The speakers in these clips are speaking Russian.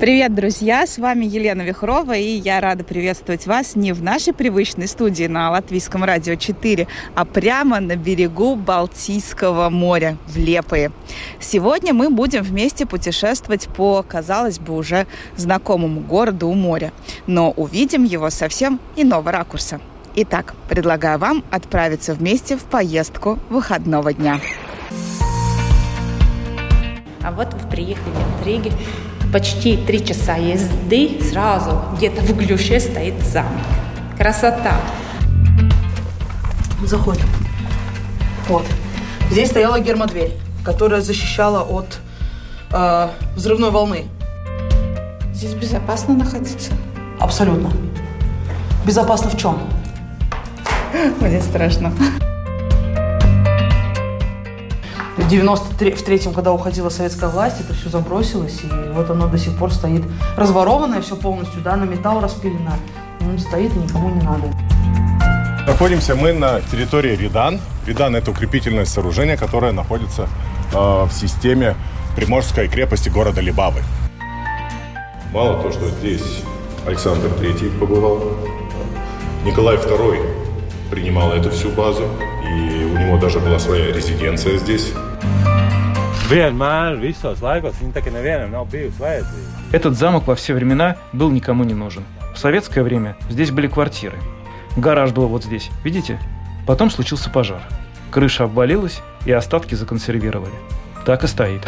Привет, друзья! С вами Елена Вихрова, и я рада приветствовать вас не в нашей привычной студии на Латвийском радио 4, а прямо на берегу Балтийского моря в Лепое. Сегодня мы будем вместе путешествовать по, казалось бы, уже знакомому городу у моря, но увидим его совсем иного ракурса. Итак, предлагаю вам отправиться вместе в поездку выходного дня. А вот вы приехали в Риге почти три часа езды сразу где-то в Глюше стоит замок. Красота! Заходим. Вот. Здесь стояла гермодверь, которая защищала от э, взрывной волны. Здесь безопасно находиться? Абсолютно. Безопасно в чем? Мне страшно. В 93-м, когда уходила советская власть, это все забросилось, и вот оно до сих пор стоит разворованное все полностью, да, на металл распилено. Он стоит никому не надо. Находимся мы на территории Ридан. Ридан – это укрепительное сооружение, которое находится э, в системе Приморской крепости города Либавы. Мало то, что здесь Александр III побывал, Николай II принимал эту всю базу, и у него даже была своя резиденция здесь. Vienmēr, visos laikos, viņa tā kā nevienam nav bijusi vajadzīga. Этот замок во все времена был никому не нужен. В советское время здесь были квартиры. Гараж был вот здесь, видите? Потом случился пожар. Крыша обвалилась, и остатки законсервировали. Так и стоит.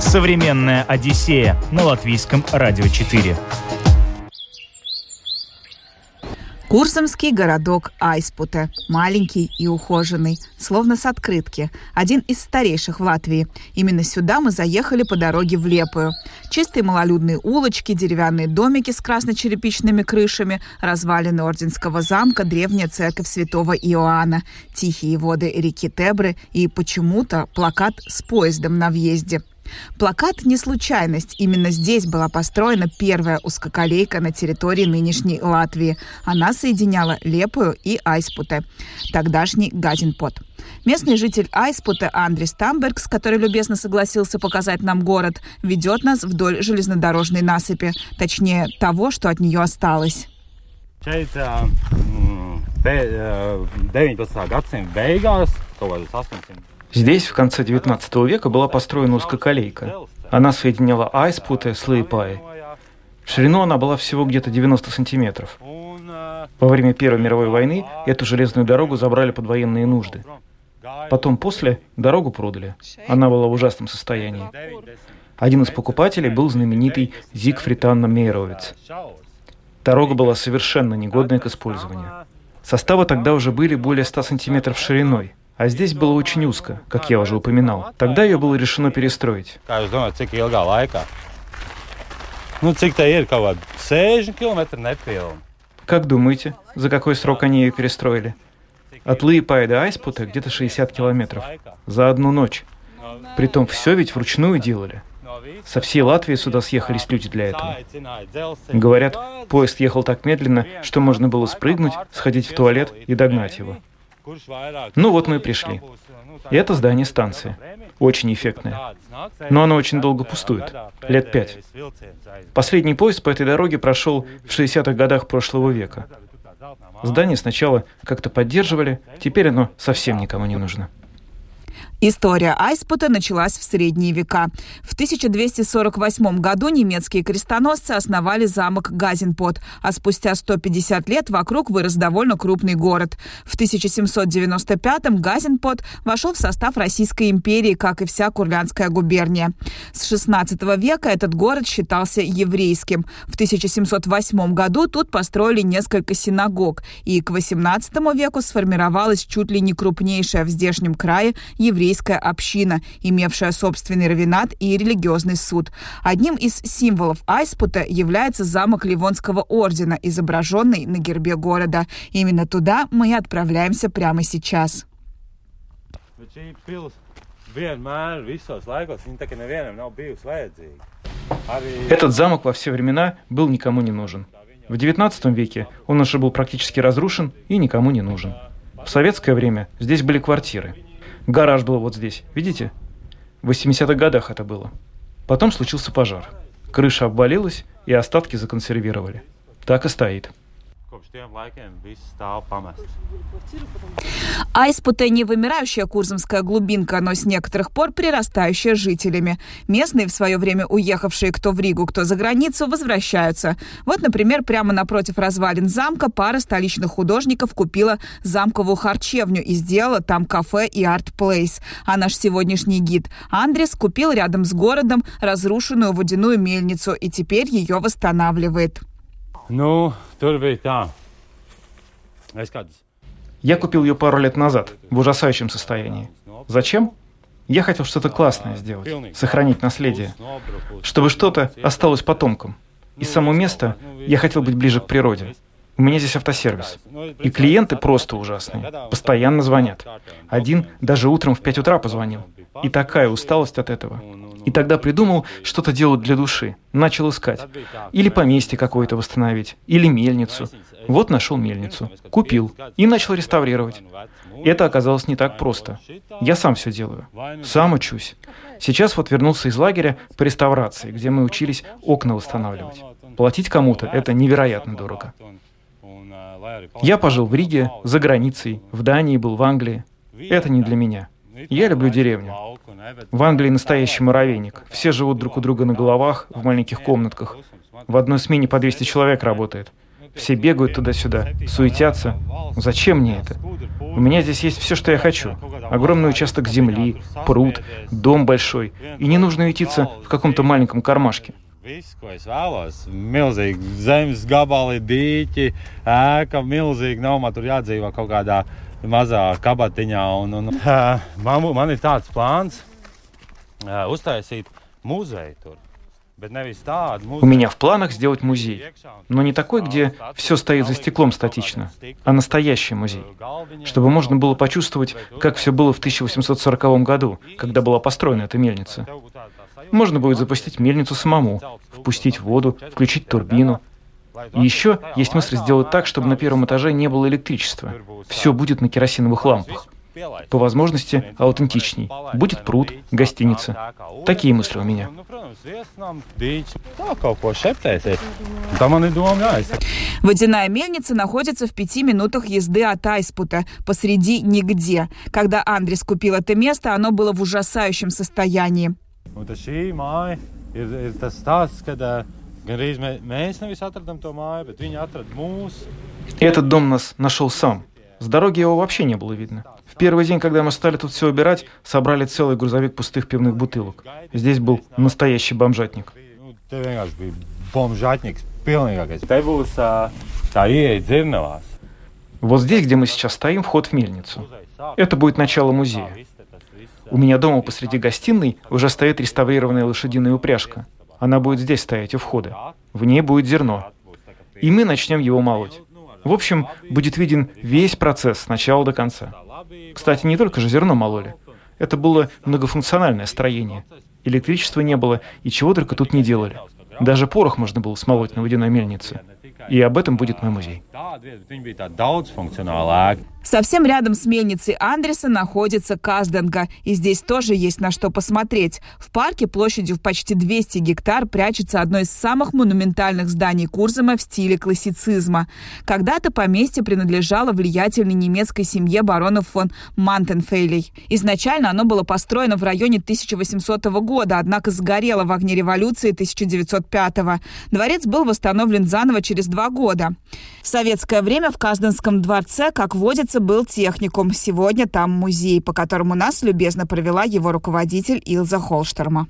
Современная Одиссея на латвийском радио 4. Курсамский городок Айспуте. Маленький и ухоженный, словно с открытки. Один из старейших в Латвии. Именно сюда мы заехали по дороге в Лепую. Чистые малолюдные улочки, деревянные домики с красно-черепичными крышами, развалины Орденского замка, древняя церковь святого Иоанна, тихие воды реки Тебры и почему-то плакат с поездом на въезде. Плакат не случайность. Именно здесь была построена первая узкоколейка на территории нынешней Латвии. Она соединяла Лепую и Айспуте, тогдашний Газинпот. Местный житель Айспута Андрис Тамбергс, который любезно согласился показать нам город, ведет нас вдоль железнодорожной насыпи, точнее того, что от нее осталось. šeit ā, mm, be- ā, 19. gadsimta beigās, kaut kādas 800. Здесь в конце 19 века была построена узкоколейка. Она соединяла Айспуте с Лейпай. В ширину она была всего где-то 90 сантиметров. Во время Первой мировой войны эту железную дорогу забрали под военные нужды. Потом после дорогу продали. Она была в ужасном состоянии. Один из покупателей был знаменитый Зигфрид Анна Мейровиц. Дорога была совершенно негодная к использованию. Составы тогда уже были более 100 сантиметров шириной, а здесь было очень узко, как я уже упоминал. Тогда ее было решено перестроить. Kā jūs domājat, cik ilgā laikā? Nu, cik tā ir kaut kāda 60 km nepilna? Как думаете, за какой срок они ее перестроили? От Лыпая до Айспута где-то 60 километров. За одну ночь. Притом все ведь вручную делали. Со всей Латвии сюда съехались люди для этого. Говорят, поезд ехал так медленно, что можно было спрыгнуть, сходить в туалет и догнать его. Ну вот мы и пришли. И это здание станции. Очень эффектное. Но оно очень долго пустует. Лет пять. Последний поезд по этой дороге прошел в 60-х годах прошлого века. Здание сначала как-то поддерживали, теперь оно совсем никому не нужно. История Айспута началась в средние века. В 1248 году немецкие крестоносцы основали замок Газенпот, а спустя 150 лет вокруг вырос довольно крупный город. В 1795-м Газенпот вошел в состав Российской империи, как и вся Курлянская губерния. С 16 века этот город считался еврейским. В 1708 году тут построили несколько синагог, и к 18 веку сформировалась чуть ли не крупнейшая в здешнем крае еврейская община, имевшая собственный равенат и религиозный суд. Одним из символов Айспута является замок Ливонского ордена, изображенный на гербе города. Именно туда мы и отправляемся прямо сейчас. Этот замок во все времена был никому не нужен. В XIX веке он уже был практически разрушен и никому не нужен. В советское время здесь были квартиры. Гараж был вот здесь, видите? В 80-х годах это было. Потом случился пожар. Крыша обвалилась, и остатки законсервировали. Так и стоит. Kopš tiem laikiem viss stāv pamests. Айспута не вымирающая курзамская глубинка, но с некоторых пор прирастающая жителями. Местные, в свое время уехавшие кто в Ригу, кто за границу, возвращаются. Вот, например, прямо напротив развалин замка пара столичных художников купила замковую харчевню и сделала там кафе и арт-плейс. А наш сегодняшний гид Андрес купил рядом с городом разрушенную водяную мельницу и теперь ее восстанавливает. Nu, tur bija tā. Я купил ее пару лет назад, в ужасающем состоянии. Зачем? Я хотел что-то классное сделать, сохранить наследие, чтобы что-то осталось потомкам. И само место я хотел быть ближе к природе. У меня здесь автосервис. И клиенты просто ужасные. Постоянно звонят. Один даже утром в 5 утра позвонил. И такая усталость от этого. И тогда придумал что-то делать для души. Начал искать. Или поместье какое-то восстановить. Или мельницу. Вот нашел мельницу. Купил. И начал реставрировать. Это оказалось не так просто. Я сам все делаю. Сам учусь. Сейчас вот вернулся из лагеря по реставрации, где мы учились окна восстанавливать. Платить кому-то – это невероятно дорого. Я пожил в Риге, за границей, в Дании был, в Англии. Это не для меня. Я люблю деревню. В Англии настоящий муравейник. Все живут друг у друга на головах, в маленьких комнатках. В одной смене по 200 человек работает. Все бегают туда-сюда, суетятся. Зачем мне это? У меня здесь есть все, что я хочу. Огромный участок земли, пруд, дом большой. И не нужно ютиться в каком-то маленьком кармашке. Viss, ko es vēlos, milzīgi zemes gabali, dīķi, ēka, milzīgi nav man tur jādzīvo kaut kādā mazā kabatiņā. Un, un, uh, man, man ir tāds plāns uh, uztaisīt muzeju tur. У меня в планах сделать музей. Но не такой, где все стоит за стеклом статично, а настоящий музей. Чтобы можно было почувствовать, как все было в 1840 году, когда была построена эта мельница. Можно будет запустить мельницу самому, впустить воду, включить турбину. И еще есть мысль сделать так, чтобы на первом этаже не было электричества. Все будет на керосиновых лампах. По возможности аутентичней. Будет пруд, гостиница. Такие мысли у меня. Водяная мельница находится в пяти минутах езды от Айспута, посреди нигде. Когда Андрес купил это место, оно было в ужасающем состоянии. Gandrīz mē, mēs nevis atradām to māju, bet viņi atrada mūsu. Этот дом нас нашел сам. С дороги его вообще не было видно. В первый день, когда мы стали тут все убирать, собрали целый грузовик пустых пивных бутылок. Здесь был настоящий бомжатник. Ieeja dzirnavās. Вот здесь, где мы сейчас стоим, вход в мельницу. Это будет начало музея. У меня дома посреди гостиной уже стоит реставрированная лошадиная упряжка. Она будет здесь стоять у входа. В ней будет зерно. И мы начнем его молоть. В общем, будет виден весь процесс с начала до конца. Кстати, не только же зерно мололи. Это было многофункциональное строение. Электричества не было, и чего только тут не делали. Даже порох можно было смолоть на водяной мельнице. И об этом будет мой музей. Совсем рядом с мельницей Андреса находится Казданга, и здесь тоже есть на что посмотреть. В парке площадью в почти 200 гектар прячется одно из самых монументальных зданий Курзама в стиле классицизма. Когда-то поместье принадлежало влиятельной немецкой семье баронов фон Мантенфейлей. Изначально оно было построено в районе 1800 года, однако сгорело в огне революции 1905 -го. Дворец был восстановлен заново через два года. В советское время в Казданском дворце, как водится, был техникум. Сегодня там музей, по которому нас любезно провела его руководитель Илза Холштерма.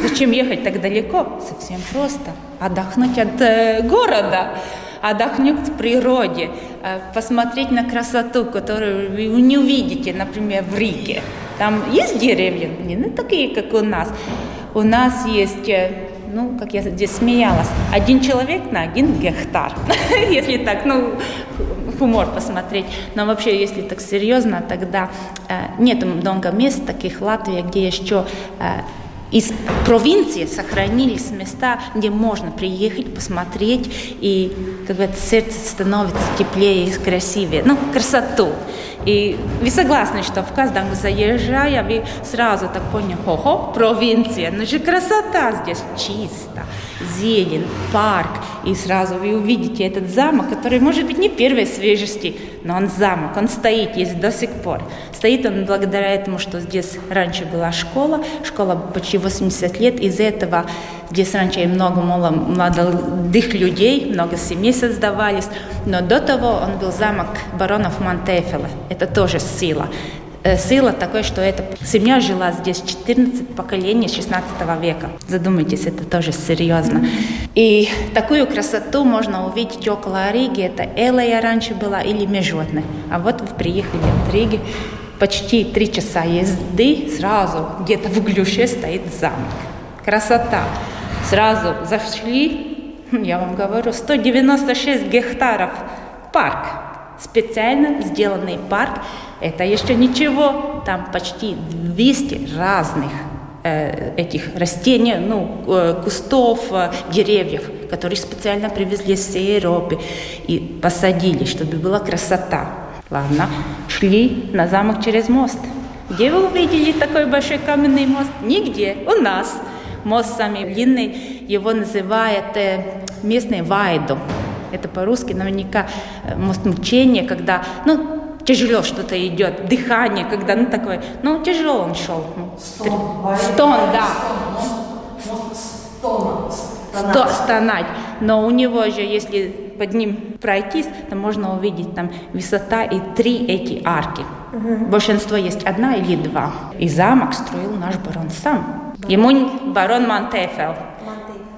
Зачем ехать так далеко? Совсем просто. Отдохнуть от э, города, отдохнуть в природе, э, посмотреть на красоту, которую вы не увидите, например, в Риге. Там есть деревья, не ну, такие, как у нас. У нас есть, э, ну, как я здесь смеялась, один человек на один гектар. Если так, ну, хумор посмотреть. Но вообще, если так серьезно, тогда э, нет много мест таких в Латвии, где еще э, из провинции сохранились места, где можно приехать, посмотреть, и бы сердце становится теплее и красивее. Ну, красоту. И вы согласны, что в каждом заезжая, вы сразу так поняли, ого, провинция, ну же красота здесь чисто, зелень, парк. И сразу вы увидите этот замок, который может быть не первой свежести, но он замок, он стоит, есть до сих пор. Стоит он благодаря этому, что здесь раньше была школа, школа почти 80 лет, из этого здесь раньше много молодых людей, много семей создавались, но до того он был замок баронов Монтефеля, это тоже сила сила такой, что эта семья жила здесь 14 поколений 16 века. Задумайтесь, это тоже серьезно. И такую красоту можно увидеть около Риги. Это Элая раньше была или Межводная. А вот вы приехали в Риге, почти три часа езды, сразу где-то в глюше стоит замок. Красота. Сразу зашли, я вам говорю, 196 гектаров парк. Специально сделанный парк. Это еще ничего. Там почти 200 разных э, этих растений, ну, э, кустов, э, деревьев, которые специально привезли с всей Европы и посадили, чтобы была красота. Ладно, шли на замок через мост. Где вы увидели такой большой каменный мост? Нигде. У нас. Мост самый длинный, его называют э, местный Вайду. Это по-русски наверняка мост мучения, когда, ну, тяжело что-то идет, дыхание, когда, ну, такое, ну, тяжело он шел. Ну, стон, стон да. Стон, стонать. Но у него же, если под ним пройтись, то можно увидеть там высота и три эти арки. Угу. Большинство есть одна или два. И замок строил наш барон сам. Ему барон Монтефел.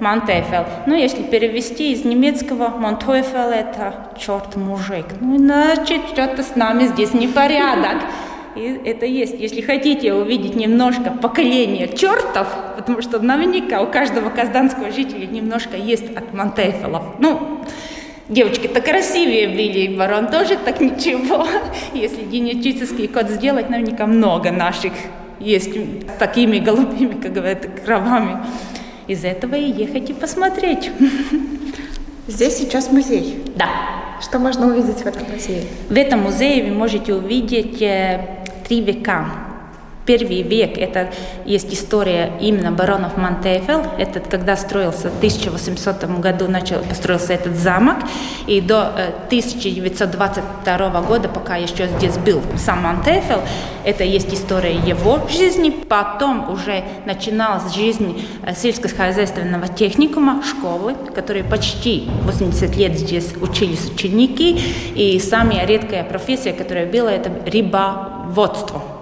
Монтефел. Ну, если перевести из немецкого, Монтефел это черт мужик. Ну, значит, что-то с нами здесь непорядок. И это есть. Если хотите увидеть немножко поколение чертов, потому что наверняка у каждого казданского жителя немножко есть от Монтефелов. Ну, Девочки-то красивее были, и барон тоже так ничего. Если генетический код сделать, наверняка много наших есть такими голубыми, как говорят, кровами. Из этого и ехать и посмотреть. Здесь сейчас музей. Да. Что можно увидеть в этом музее? В этом музее вы можете увидеть э, три века Первый век – это есть история именно баронов Монтефел. Это когда строился в 1800 году начал, построился этот замок. И до 1922 года, пока еще здесь был сам Монтефел, это есть история его жизни. Потом уже начиналась жизнь э, сельскохозяйственного техникума, школы, которые почти 80 лет здесь учились ученики. И самая редкая профессия, которая была, это рыбоводство.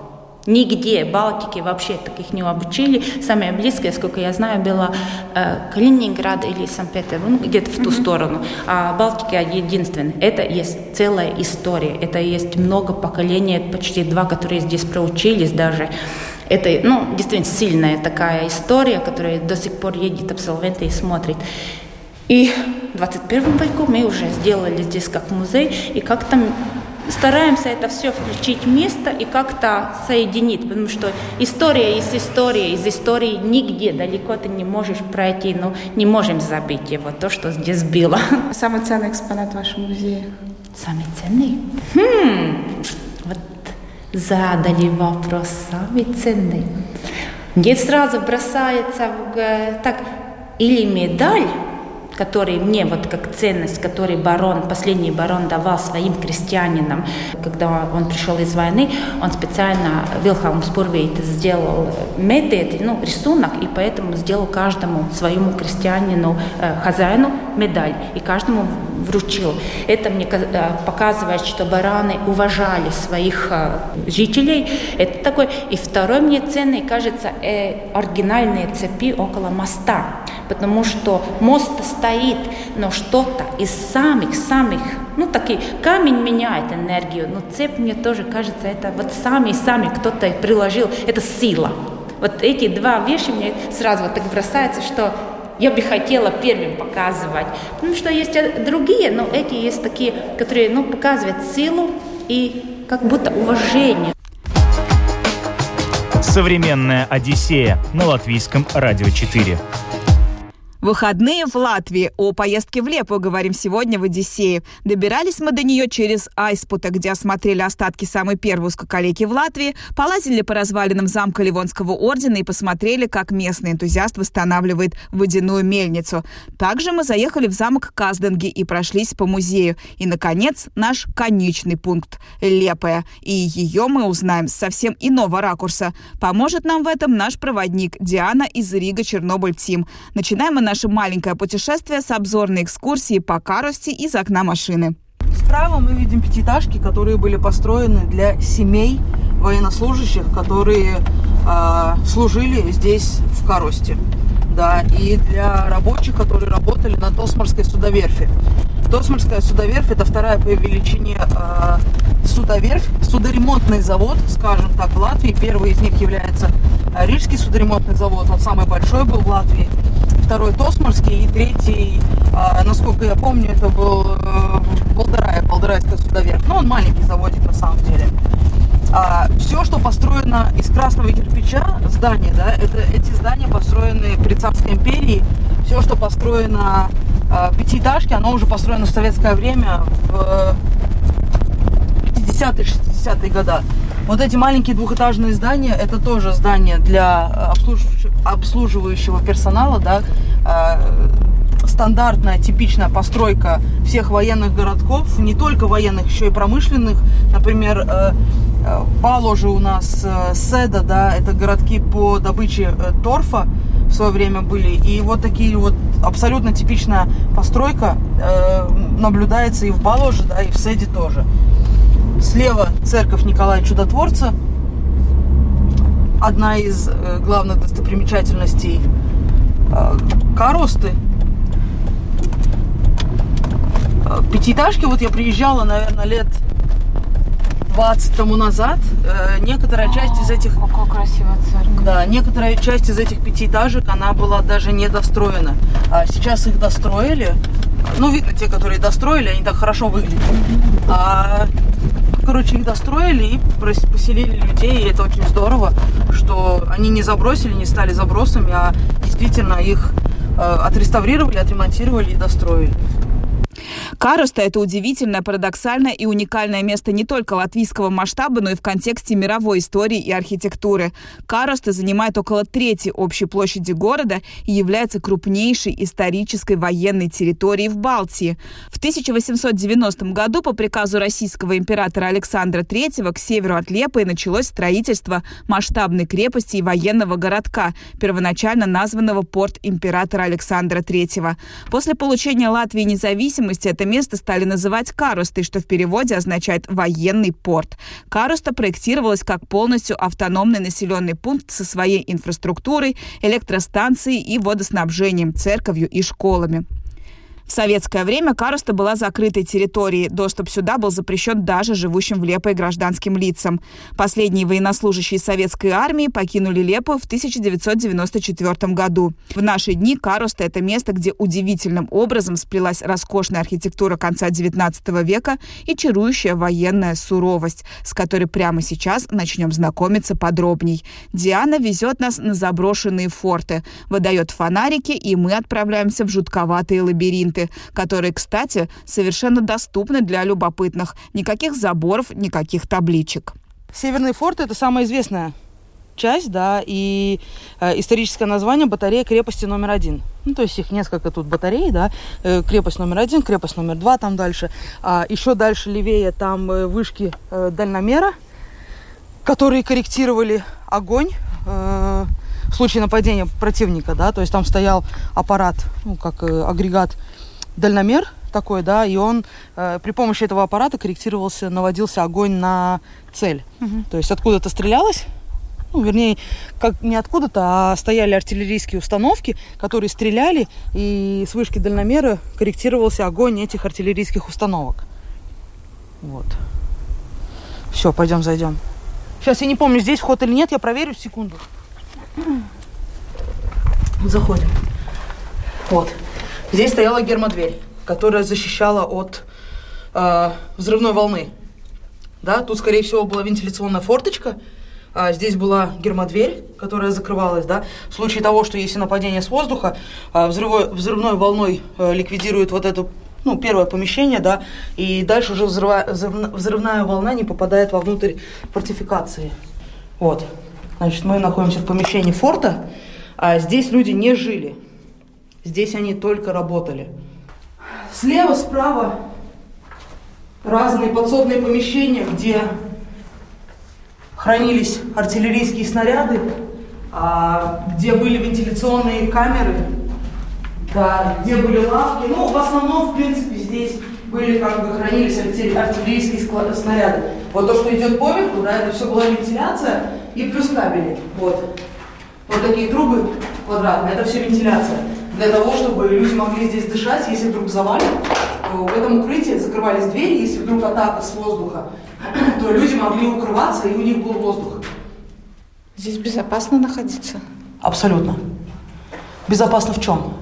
Нигде Балтики вообще таких не обучили. Самое близкое, сколько я знаю, было э, Калининград или Санкт-Петербург, где-то в ту mm-hmm. сторону. А Балтика единственная. Это есть целая история. Это есть много поколений, почти два, которые здесь проучились даже. Это, ну, действительно сильная такая история, которая до сих пор едет абсолвенты и смотрит. И в 21 веку мы уже сделали здесь как музей, и как-то стараемся это все включить в место и как-то соединить, потому что история есть история, из истории нигде далеко ты не можешь пройти, но не можем забыть его, то, что здесь было. Самый ценный экспонат в вашем музее? Самый ценный? Хм, вот задали вопрос, самый ценный. Мне сразу бросается в, так, или медаль, который мне вот как ценность, который барон, последний барон давал своим крестьянинам, когда он пришел из войны, он специально, Вилхаум Спурвейт сделал медведь, ну, рисунок, и поэтому сделал каждому своему крестьянину, э, хозяину медаль, и каждому вручил. Это мне э, показывает, что бараны уважали своих э, жителей. Это такой. И второй мне ценный, кажется, э, оригинальные цепи около моста, потому что мост стоит, но что-то из самых-самых, ну, такие, камень меняет энергию, но цепь мне тоже кажется, это вот сами-сами кто-то приложил, это сила. Вот эти два вещи мне сразу вот так бросается, что я бы хотела первым показывать. Потому что есть другие, но эти есть такие, которые ну, показывают силу и как будто уважение. Современная Одиссея на латвийском радио 4. Выходные в Латвии. О поездке в Лепу говорим сегодня в Одиссее. Добирались мы до нее через Айспута, где осмотрели остатки самой первой узкоколейки в Латвии, полазили по развалинам замка Ливонского ордена и посмотрели, как местный энтузиаст восстанавливает водяную мельницу. Также мы заехали в замок Казденги и прошлись по музею. И, наконец, наш конечный пункт – Лепая. И ее мы узнаем с совсем иного ракурса. Поможет нам в этом наш проводник Диана из Рига Чернобыль Тим. Начинаем мы наше маленькое путешествие с обзорной экскурсии по Карости из окна машины. Справа мы видим пятиэтажки, которые были построены для семей военнослужащих, которые э, служили здесь в Каросте. Да, и для рабочих, которые работали на Тосморской судоверфи. Тосморская судоверфь – это вторая по величине э, судоверфь, судоремонтный завод, скажем так, в Латвии. Первый из них является Рижский судоремонтный завод, он самый большой был в Латвии второй Тосморский и третий, а, насколько я помню, это был э, Болдырай, Болдырайская судоверфь. Ну, он маленький заводик на самом деле. А, все, что построено из красного кирпича, здания, да, это, эти здания построены при Царской империи. Все, что построено а, пятиэтажки, оно уже построено в советское время, в 50-е, 60-е годы. Вот эти маленькие двухэтажные здания, это тоже здания для обслуживающего персонала, да, э, стандартная, типичная постройка всех военных городков, не только военных, еще и промышленных. Например, э, э, Баложи у нас, Седа, да, это городки по добыче торфа в свое время были. И вот такие вот абсолютно типичная постройка наблюдается и в Баложе, да, и в Седе тоже. Слева церковь Николая Чудотворца. Одна из э, главных достопримечательностей э, Коросты. Э, пятиэтажки, вот я приезжала, наверное, лет 20 тому назад. Некоторая часть из этих... Какая красивая церковь. Да, некоторая часть из этих пятиэтажек, она была даже не достроена. А сейчас их достроили. Ну, видно, те, которые достроили, они так хорошо выглядят. А короче, их достроили и поселили людей, и это очень здорово, что они не забросили, не стали забросами, а действительно их э, отреставрировали, отремонтировали и достроили. Кароста – это удивительное, парадоксальное и уникальное место не только латвийского масштаба, но и в контексте мировой истории и архитектуры. Кароста занимает около трети общей площади города и является крупнейшей исторической военной территорией в Балтии. В 1890 году по приказу российского императора Александра III к северу от Лепы началось строительство масштабной крепости и военного городка, первоначально названного порт императора Александра III. После получения Латвии независимости это место стали называть Карустой, что в переводе означает «военный порт». Каруста проектировалась как полностью автономный населенный пункт со своей инфраструктурой, электростанцией и водоснабжением, церковью и школами. В советское время Каруста была закрытой территорией. Доступ сюда был запрещен даже живущим в Лепой гражданским лицам. Последние военнослужащие советской армии покинули Лепу в 1994 году. В наши дни Каруста – это место, где удивительным образом сплелась роскошная архитектура конца XIX века и чарующая военная суровость, с которой прямо сейчас начнем знакомиться подробней. Диана везет нас на заброшенные форты, выдает фонарики, и мы отправляемся в жутковатые лабиринты маршруты, которые, кстати, совершенно доступны для любопытных. Никаких заборов, никаких табличек. Северный форт – это самая известная часть, да, и э, историческое название батарея крепости номер один. Ну, то есть их несколько тут батарей, да, э, крепость номер один, крепость номер два там дальше. А еще дальше левее там э, вышки э, дальномера, которые корректировали огонь э, в случае нападения противника, да, то есть там стоял аппарат, ну, как э, агрегат дальномер такой, да, и он э, при помощи этого аппарата корректировался, наводился огонь на цель. Угу. То есть откуда-то стрелялось, ну, вернее, как не откуда-то, а стояли артиллерийские установки, которые стреляли, и с вышки дальномера корректировался огонь этих артиллерийских установок. Вот. Все, пойдем зайдем. Сейчас я не помню, здесь вход или нет, я проверю секунду. Заходим. Вот. Здесь стояла гермодверь, которая защищала от э, взрывной волны. Да, тут, скорее всего, была вентиляционная форточка. а, здесь была гермодверь, которая закрывалась, да, в случае того, что если нападение с воздуха, а, взрывой, взрывной волной а, ликвидирует вот эту ну, первое помещение, да, и дальше уже взрыва, взрывная волна не попадает вовнутрь фортификации. Вот. Значит, мы находимся в помещении форта, а здесь люди не жили. Здесь они только работали. Слева, справа разные подсобные помещения, где хранились артиллерийские снаряды, а, где были вентиляционные камеры, да, где были лавки. Ну, в основном, в принципе, здесь были как бы хранились артиллерийские снаряды. Вот то, что идет поверху, да, это все была вентиляция и плюс кабели. Вот. Вот такие трубы квадратные, это все вентиляция. Для того, чтобы люди могли здесь дышать, если вдруг завалит, в этом укрытии закрывались двери, если вдруг атака с воздуха, то люди могли укрываться, и у них был воздух. Здесь безопасно находиться? Абсолютно. Безопасно в чем?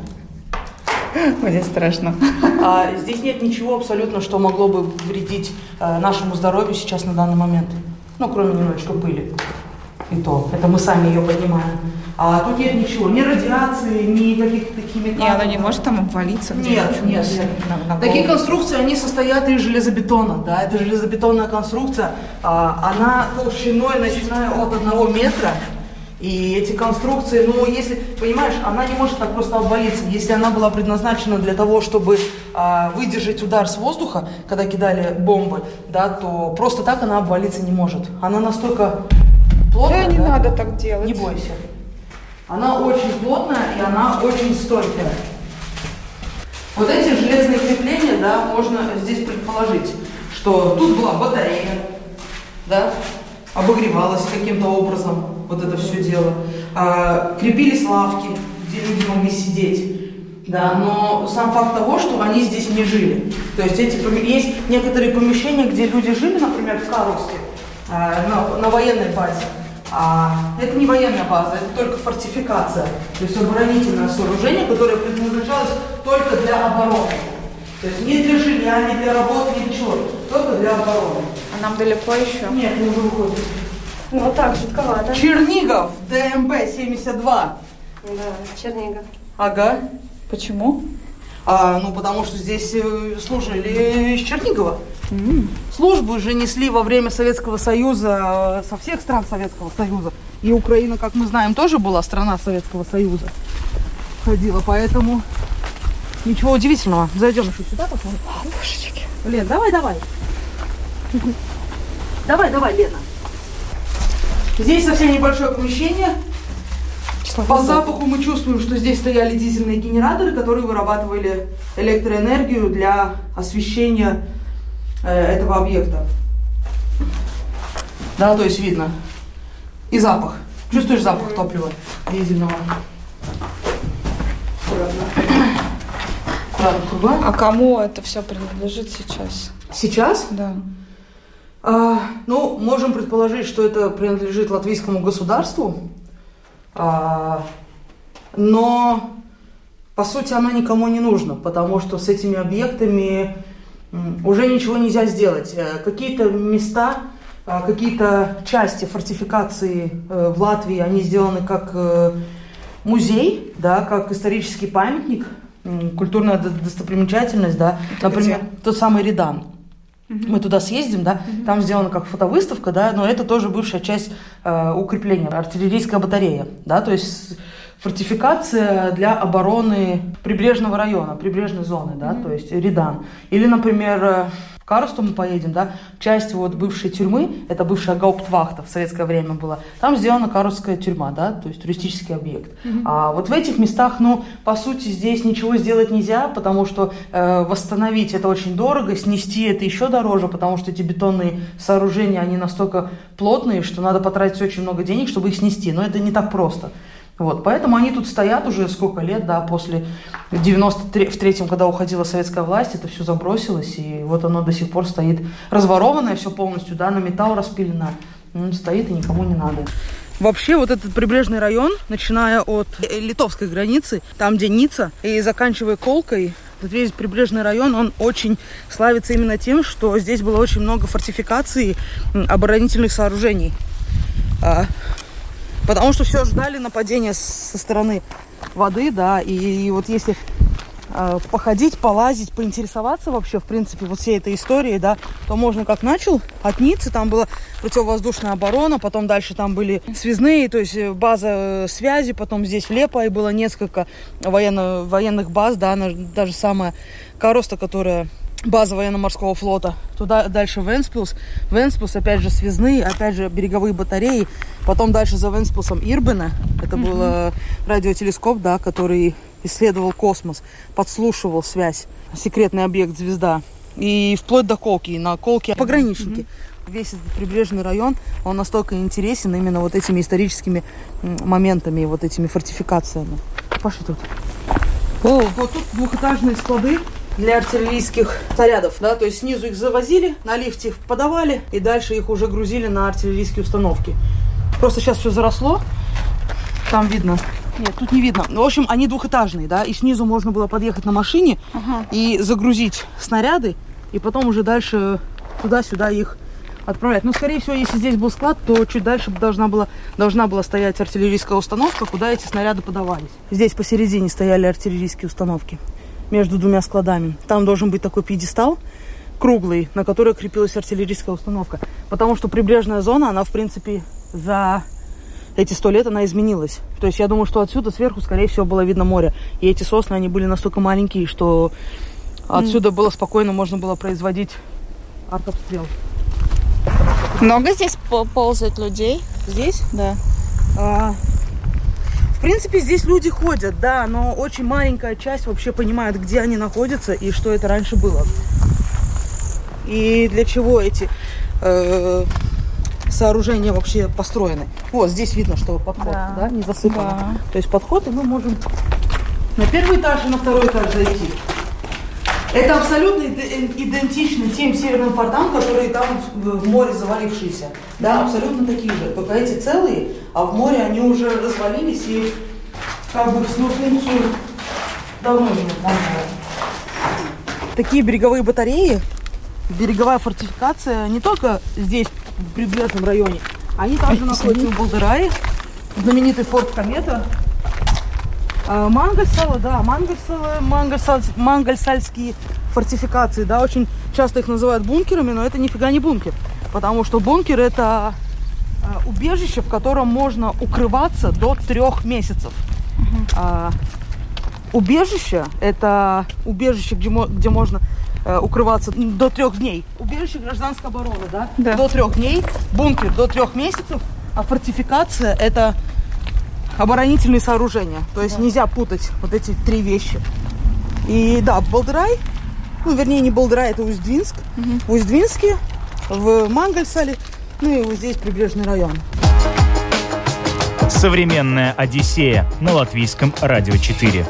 Мне страшно. А, здесь нет ничего абсолютно, что могло бы вредить а, нашему здоровью сейчас на данный момент. Ну, кроме немножечко пыли. И то. Это мы сами ее поднимаем. А тут нет ничего, ни радиации, ни каких-то химикатов. И она не может там обвалиться? Нет, нет, нет. На, на Такие конструкции, они состоят из железобетона, да, это железобетонная конструкция, а, она толщиной, начиная от одного метра, и эти конструкции, ну, если, понимаешь, она не может так просто обвалиться. Если она была предназначена для того, чтобы а, выдержать удар с воздуха, когда кидали бомбы, да, то просто так она обвалиться не может. Она настолько плотная. Да, не да? надо так делать. Не бойся. Она очень плотная и она очень стойкая. Вот эти железные крепления, да, можно здесь предположить, что тут была батарея, да, обогревалась каким-то образом вот это все дело. А, крепились лавки, где люди могли сидеть. Да, но сам факт того, что они здесь не жили. То есть эти, есть некоторые помещения, где люди жили, например, в Карловске, а, на, на военной базе. А это не военная база, это только фортификация, то есть оборонительное сооружение, которое предназначалось только для обороны. То есть не для жилья, не для работы, ни для чего, только для обороны. А нам далеко еще? Нет, мы уже выходим. Ну, вот так, жутковато. Чернигов, ДМБ-72. Да, Чернигов. Ага. Почему? А, ну, потому что здесь э, служили из Чернигова. Mm. Службу же несли во время Советского Союза, э, со всех стран Советского Союза. И Украина, как мы знаем, тоже была страна Советского Союза. Ходила, поэтому ничего удивительного. Зайдем еще сюда посмотрим. Божечки. Лен, давай, давай. Давай, давай, Лена. Здесь совсем небольшое помещение. По запаху мы чувствуем, что здесь стояли дизельные генераторы, которые вырабатывали электроэнергию для освещения э, этого объекта. Да, то есть видно. И запах. Чувствуешь запах топлива дизельного? Аккуратно. А кому это все принадлежит сейчас? Сейчас? Да. А, ну, можем предположить, что это принадлежит латвийскому государству, но по сути оно никому не нужно, потому что с этими объектами уже ничего нельзя сделать. Э, какие-то места, а, какие-то части фортификации э, в Латвии, они сделаны как э, музей, да, как исторический памятник, культурная достопримечательность, да, Это например, где? тот самый Редан. Мы туда съездим, да, угу. там сделана как фотовыставка, да, но это тоже бывшая часть э, укрепления, артиллерийская батарея, да, то есть фортификация для обороны прибрежного района, прибрежной зоны, да, mm то есть Редан. Или, например, э, Карусту мы поедем, да, часть вот бывшей тюрьмы, это бывшая гауптвахта в советское время была, там сделана Карусская тюрьма, да, то есть туристический объект. Mm-hmm. А вот в этих местах, ну, по сути, здесь ничего сделать нельзя, потому что э, восстановить это очень дорого, снести это еще дороже, потому что эти бетонные сооружения, они настолько плотные, что надо потратить очень много денег, чтобы их снести, но это не так просто. Вот, поэтому они тут стоят уже сколько лет, да, после 93-м, когда уходила советская власть, это все забросилось, и вот оно до сих пор стоит разворованное все полностью, да, на металл распилено, ну, стоит и никому не надо. Вообще вот этот прибрежный район, начиная от литовской границы, там где Ница, и заканчивая Колкой, вот весь прибрежный район, он очень славится именно тем, что здесь было очень много фортификаций, оборонительных сооружений. Потому что все ждали нападения со стороны воды, да, и, и вот если а, походить, полазить, поинтересоваться вообще, в принципе, вот всей этой историей, да, то можно как начал от Ниццы, там была противовоздушная оборона, потом дальше там были связные, то есть э, база э, связи, потом здесь в Лепае было несколько военно, военных баз, да, она, даже самая Короста, которая база военно-морского флота. Туда дальше Венспилс. Венспилс, опять же, связные, опять же, береговые батареи. Потом дальше за Венспилсом Ирбена. Это mm-hmm. был э, радиотелескоп, да, который исследовал космос, подслушивал связь. Секретный объект «Звезда». И вплоть до Колки. На Колке пограничники. Mm-hmm. Весь этот прибрежный район, он настолько интересен именно вот этими историческими моментами, вот этими фортификациями. Пошли тут. О, вот тут двухэтажные склады для артиллерийских снарядов, да, то есть снизу их завозили, на лифте подавали, и дальше их уже грузили на артиллерийские установки. Просто сейчас все заросло, там видно. Нет, тут не видно. В общем, они двухэтажные, да, и снизу можно было подъехать на машине ага. и загрузить снаряды, и потом уже дальше туда-сюда их отправлять. Но, скорее всего, если здесь был склад, то чуть дальше должна была, должна была стоять артиллерийская установка, куда эти снаряды подавались. Здесь посередине стояли артиллерийские установки между двумя складами. Там должен быть такой пьедестал круглый, на который крепилась артиллерийская установка. Потому что прибрежная зона, она, в принципе, за эти сто лет она изменилась. То есть я думаю, что отсюда сверху, скорее всего, было видно море. И эти сосны, они были настолько маленькие, что отсюда было спокойно, можно было производить артобстрел. Много здесь ползает людей? Здесь? Да. А, в принципе, здесь люди ходят, да, но очень маленькая часть вообще понимает, где они находятся и что это раньше было. И для чего эти э, сооружения вообще построены. Вот, здесь видно, что подход, да, да не засыпано. Да. То есть подход, и мы можем на первый этаж и на второй этаж зайти. Это абсолютно идентично тем северным фортам, которые там в море завалившиеся. Да, абсолютно такие же. Только эти целые, а в море они уже развалились и как бы свою функцию давно не выполняют. Такие береговые батареи, береговая фортификация не только здесь, в прибрежном районе, они также находятся в Балдерае, знаменитый форт Комета, а, Мангальсало, да, Мангальсало, Мангальсаль, Мангальсальские фортификации, да, очень часто их называют бункерами, но это нифига не бункер, потому что бункер это а, убежище, в котором можно укрываться до трех месяцев. Uh-huh. А, убежище это убежище, где, где можно э, укрываться до трех дней. Убежище гражданской обороны, да? да. До трех дней. Бункер до трех месяцев. А фортификация это оборонительные сооружения. То есть да. нельзя путать вот эти три вещи. И да, Болдырай, ну, вернее, не Болдырай, это Усть-Двинск. Угу. В Усть-Двинске, в Мангальсале, ну и вот здесь прибрежный район. Современная Одиссея на латвийском радио 4.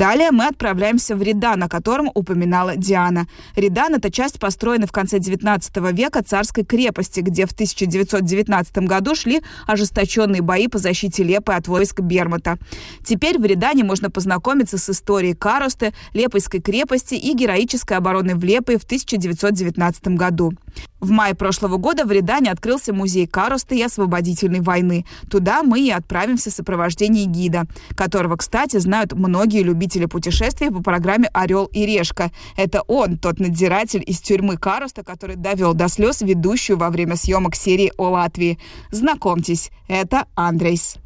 Далее мы отправляемся в Редан, о котором упоминала Диана. Редан – это часть, построенной в конце 19 века царской крепости, где в 1919 году шли ожесточенные бои по защите Лепы от войск Бермата. Теперь в Редане можно познакомиться с историей Каросты, Лепойской крепости и героической обороны в Лепе в 1919 году. В мае прошлого года в Редане открылся музей Каросты и освободительной войны. Туда мы и отправимся в сопровождении гида, которого, кстати, знают многие любители путешествий по программе «Орел и решка». Это он, тот надзиратель из тюрьмы Кароста, который довел до слез ведущую во время съемок серии о Латвии. Знакомьтесь, это Андрейс.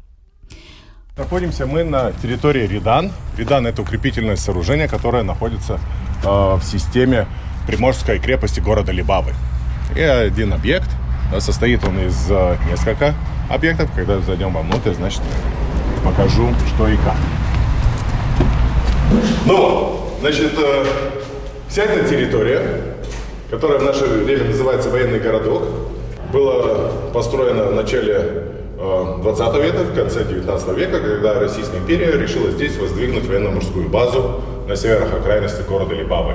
Находимся мы на территории Редан. Редан – это укрепительное сооружение, которое находится э, в системе Приморской крепости города Либавы. И один объект, состоит он из э, нескольких объектов. Когда зайдем вовнутрь, значит, покажу, что и как. Ну, значит, э, вся эта территория, которая в наше время называется военный городок, была построена в начале 20 э, века, в конце 19 века, когда Российская империя решила здесь воздвигнуть военно-морскую базу на северных окраинностях города Либавы.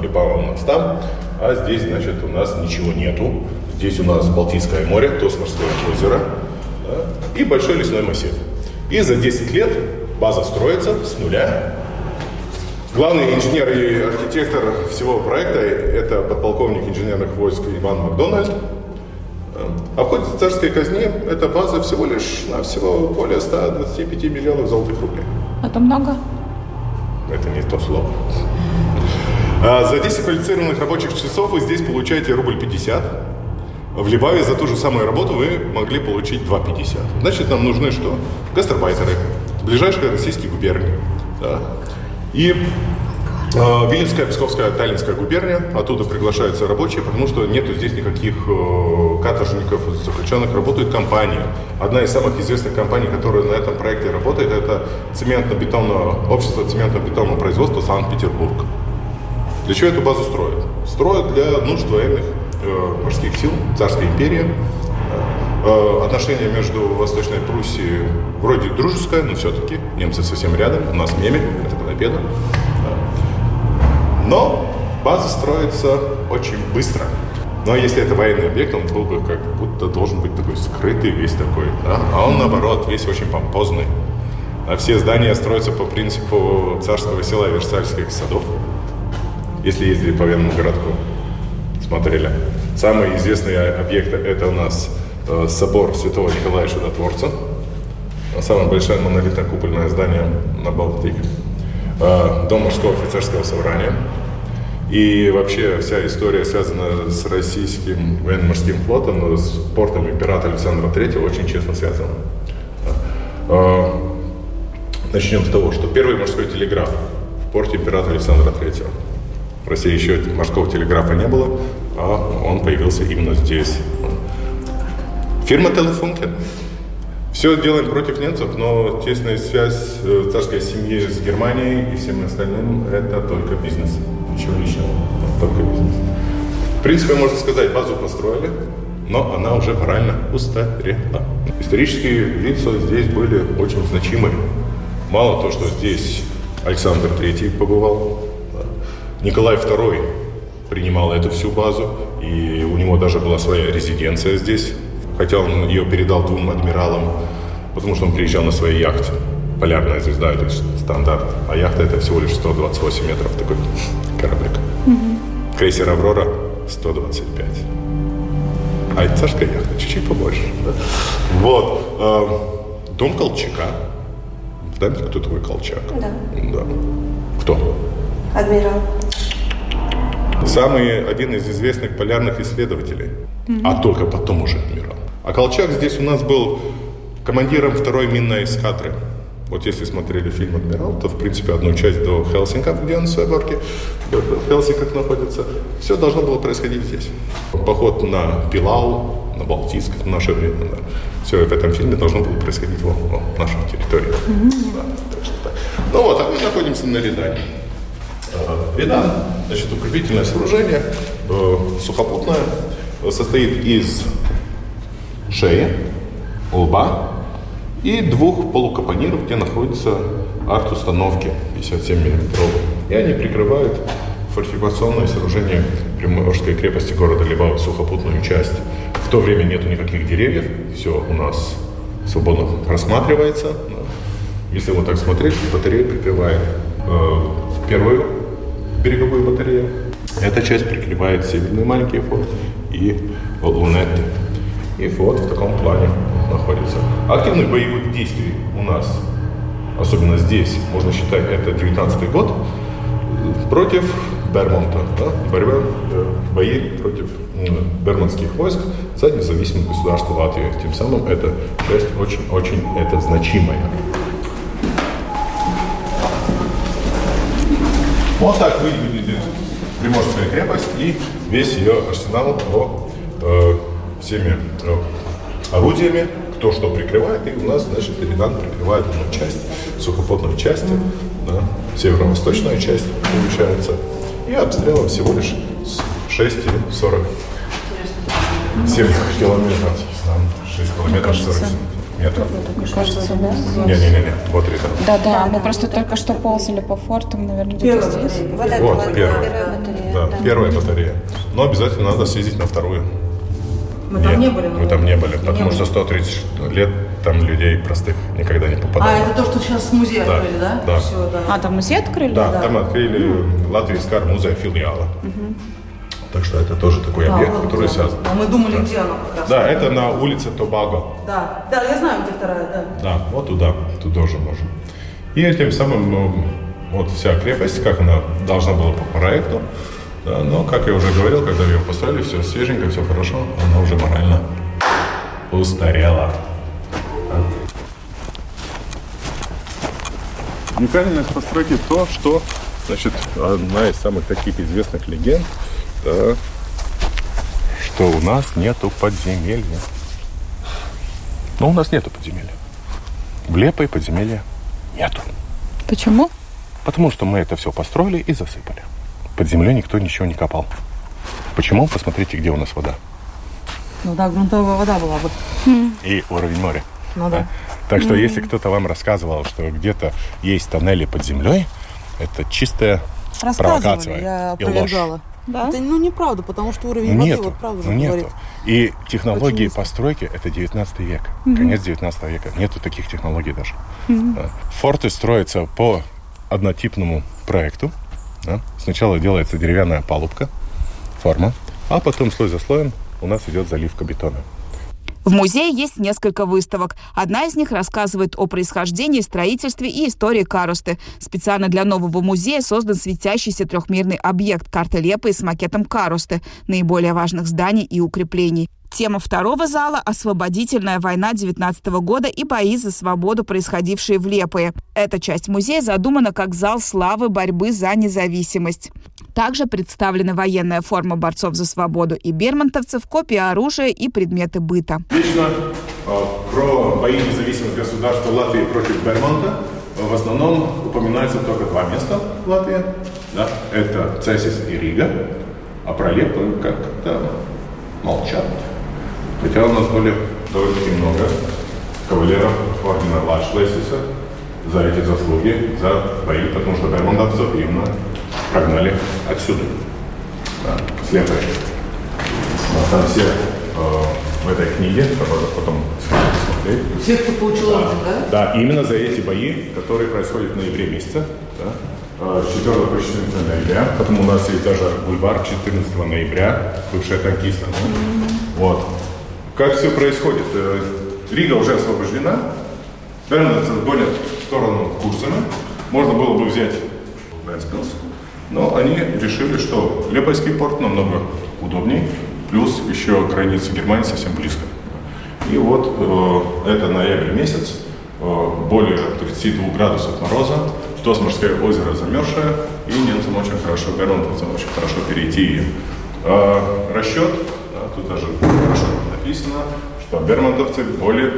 Либава у нас там, а здесь, значит, у нас ничего нету. Здесь у нас Балтийское море, Тосморское озеро да, и большой лесной массив. И за 10 лет база строится с нуля. Главный инженер и архитектор всего проекта – это подполковник инженерных войск Иван Макдональд. А в ходе царской казни эта база всего лишь навсего более 125 миллионов золотых рублей. Это много? Это не то слово. А за 10 квалифицированных рабочих часов вы здесь получаете рубль 50. В Либаве за ту же самую работу вы могли получить 2,50. Значит, нам нужны что? Гастарбайтеры. Ближайшие российские губернии. Да. И э, Виленская, Псковская, Таллинская губерния. Оттуда приглашаются рабочие, потому что нету здесь никаких э, каторжников, заключенных. Работают компании. Одна из самых известных компаний, которая на этом проекте работает, это цементно-бетонное общество цементно-бетонного производства Санкт-Петербург. Для чего эту базу строят? Строят для нужд военных э, морских сил Царской империи. Э, отношения между Восточной Пруссией вроде дружеское, но все-таки немцы совсем рядом, у нас меме, это победа. Но база строится очень быстро. Но если это военный объект, он был бы как будто должен быть такой скрытый, весь такой, да? А он наоборот, весь очень помпозный. А все здания строятся по принципу царского села Версальских садов. Если ездили по военному городку, смотрели. Самый известный объект это у нас э, собор Святого Николая Чудотворца. Самое большое монолитное купольное здание на Балтике. Э, Дом морского офицерского собрания. И вообще вся история связана с российским военно-морским флотом, с портом императора Александра III очень честно связана. Э, Начнем с того, что первый морской телеграф в порте императора Александра III. России еще морского телеграфа не было, а он появился именно здесь. Фирма Телефункен. Все делаем против немцев, но тесная связь э, царской семьи с Германией и всем остальным – это только бизнес. Ничего личного, только бизнес. В принципе, можно сказать, базу построили, но она уже морально устарела. Исторические лица здесь были очень значимые. Мало то, что здесь Александр III побывал, Николай II принимал эту всю базу, и у него даже была своя резиденция здесь, хотя он ее передал двум адмиралам, потому что он приезжал на своей яхте. Полярная звезда – это стандарт, а яхта – это всего лишь 128 метров, такой кораблик. Mm-hmm. Крейсер «Аврора» – 125. А это царская яхта, чуть-чуть побольше. Да? Вот. Э, дом Колчака. Знаете, кто такой Колчак? Да. Да. Кто? Адмирал. Самый один из известных полярных исследователей, mm-hmm. а только потом уже адмирал. А Колчак здесь у нас был командиром второй минной эскадры. Вот если смотрели фильм «Адмирал», то, в принципе, одну часть до Хелсинка, где он в своей барке, в Хелсинках находится, все должно было происходить здесь. Поход на Пилау, на Балтийск в наше время, да. все в этом фильме должно было происходить во, во нашей территории. Mm-hmm. Да, так что, так. Ну вот, а мы находимся на Редан, значит, укрепительное сооружение, э, сухопутное, состоит из шеи, лба и двух полукапониров, где находятся арт-установки 57 мм. И они прикрывают фортификационное сооружение Приморской крепости города Либава, сухопутную часть. В то время нету никаких деревьев, все у нас свободно рассматривается. Если вот так смотреть, батарея прикрывает э, первую береговую батарею. Эта часть прикрывает северные маленькие форты и лунеты. И флот в таком плане находится. Активных боевых действий у нас, особенно здесь, можно считать, это 19 год, против Бермонта. Да? Борьба, бои против бермонтских войск за независимое государство Латвии. Тем самым эта часть очень-очень это значимая. Вот так выглядит Приморская крепость и весь ее арсенал по э, всеми э, орудиями, кто что прикрывает. И у нас, значит, Редан прикрывает одну часть, сухопутную часть, да, северо-восточную часть получается. И обстрелом всего лишь 6 или 40 7 километров. Там 6 километров 40 метров. Кажется, да? Не-не-не, вот Редан. Да, да, мы просто только что ползали по фортам, наверное, где-то здесь. Вот Вот, вот первая. первая батарея. Да, первая батарея. Но обязательно надо съездить на вторую. Мы там не были. Мы там не были, потому были. что 130 лет там людей простых никогда не А, попадало. это то, что сейчас музей Да, открыли, да? да. Все, да. А, там музей открыли? Да, там открыли Латвийская музей филиала. Так что это тоже такой Да, объект, вот который где. связан. А мы думали, где она как раз. Да, это на улице Тобаго. Да, да, я знаю, где вторая, да. Да, вот туда, туда тоже можно. И тем самым, ну, вот вся крепость, как она должна была по проекту, да, но, как я уже говорил, когда ее построили, все свеженько, все хорошо, она уже морально устарела. Уникальность постройки то, что, значит, одна из самых таких известных легенд, да, что у нас нету подземелья. Но у нас нету подземелья. В Лепой подземелья нету. Почему? Потому что мы это все построили и засыпали. Под землей никто ничего не копал. Почему? Посмотрите, где у нас вода. Ну да, грунтовая вода была вот. И уровень моря. Ну да. Так что, если кто-то вам рассказывал, что где-то есть тоннели под землей, это чистая провокация я и ложь. Да? Это, ну, неправда, потому что уровень Нету, воды, вот правда же ну, нету. говорит. И технологии Очень постройки это 19 век, конец 19 века. Нету таких технологий даже. Да. Форты строятся по однотипному проекту. да. Сначала делается деревянная палубка, форма, а потом слой за слоем у нас идет заливка бетона. В музее есть несколько выставок. Одна из них рассказывает о происхождении, строительстве и истории Карусты. Специально для нового музея создан светящийся трехмерный объект карты Лепы с макетом Карусты, наиболее важных зданий и укреплений. Тема второго зала – освободительная война 19 года и бои за свободу, происходившие в Лепое. Эта часть музея задумана как зал славы борьбы за независимость. Также представлены военная форма борцов за свободу и бермонтовцев, копии оружия и предметы быта. Лично э, про бои независимых государств Латвии против Бермонта э, в основном упоминается только два места в Латвии. Да? Это Цесис и Рига. А про Лепу как-то молчат. Хотя у нас были довольно-таки много кавалеров ордена Лашлесиса за эти заслуги, за бои, потому что бермонтовцев именно прогнали отсюда, да, с Лепой. А Там все э, в этой книге, которую потом посмотреть. Все, кто получил орден, да? Да, именно за эти бои, которые происходят в ноябре месяце, да, э, с 4 по 14 ноября, потому у нас есть даже бульвар 14 ноября, бывшая танкиста. ну. Вот. Как все происходит? Э, Рига уже освобождена, Бернардцы гонят в сторону Курсена. Можно было бы взять Венспилс, но они решили, что Лепойский порт намного удобнее, плюс еще граница Германии совсем близко. И вот э, это ноябрь месяц, э, более 32 градусов мороза, Тосморское озеро замерзшее, и немцам очень хорошо, бермонтовцам очень хорошо перейти. Э, расчет, да, тут даже хорошо написано, что бермонтовцы более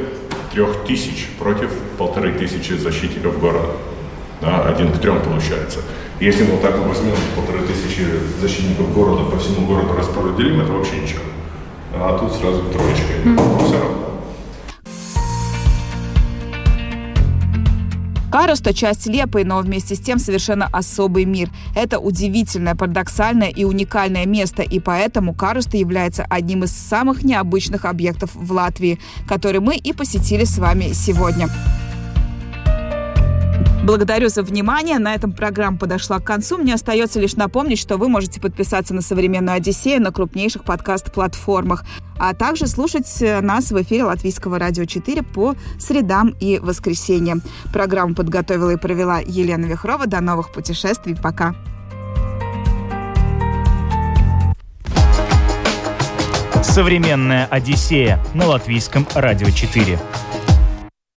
трех тысяч против полторы тысячи защитников города. Да, один к трем получается. Если мы вот так возьмем полторы тысячи защитников города по всему городу распределим, это вообще ничего. А тут сразу троечка. Но все равно. Каруста – часть Лепой, но вместе с тем совершенно особый мир. Это удивительное, парадоксальное и уникальное место, и поэтому Каруста является одним из самых необычных объектов в Латвии, который мы и посетили с вами сегодня. Благодарю за внимание. На этом программа подошла к концу. Мне остается лишь напомнить, что вы можете подписаться на «Современную Одиссею» на крупнейших подкаст-платформах, а также слушать э, нас в эфире Латвийского радио 4 по средам и воскресеньям. Программу подготовила и провела Елена Вихрова. До новых путешествий. Пока. Современная Одиссея на Латвийском радио 4.